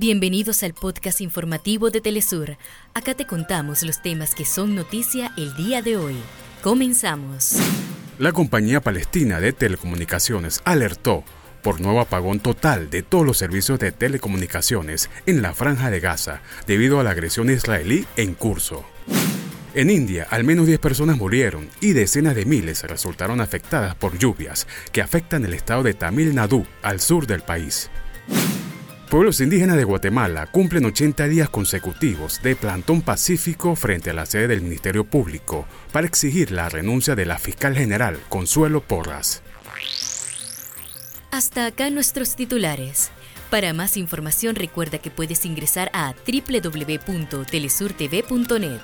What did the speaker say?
Bienvenidos al podcast informativo de Telesur. Acá te contamos los temas que son noticia el día de hoy. Comenzamos. La compañía palestina de telecomunicaciones alertó por nuevo apagón total de todos los servicios de telecomunicaciones en la franja de Gaza debido a la agresión israelí en curso. En India, al menos 10 personas murieron y decenas de miles resultaron afectadas por lluvias que afectan el estado de Tamil Nadu, al sur del país. Pueblos indígenas de Guatemala cumplen 80 días consecutivos de plantón pacífico frente a la sede del Ministerio Público para exigir la renuncia de la fiscal general Consuelo Porras. Hasta acá nuestros titulares. Para más información recuerda que puedes ingresar a www.telesurtv.net.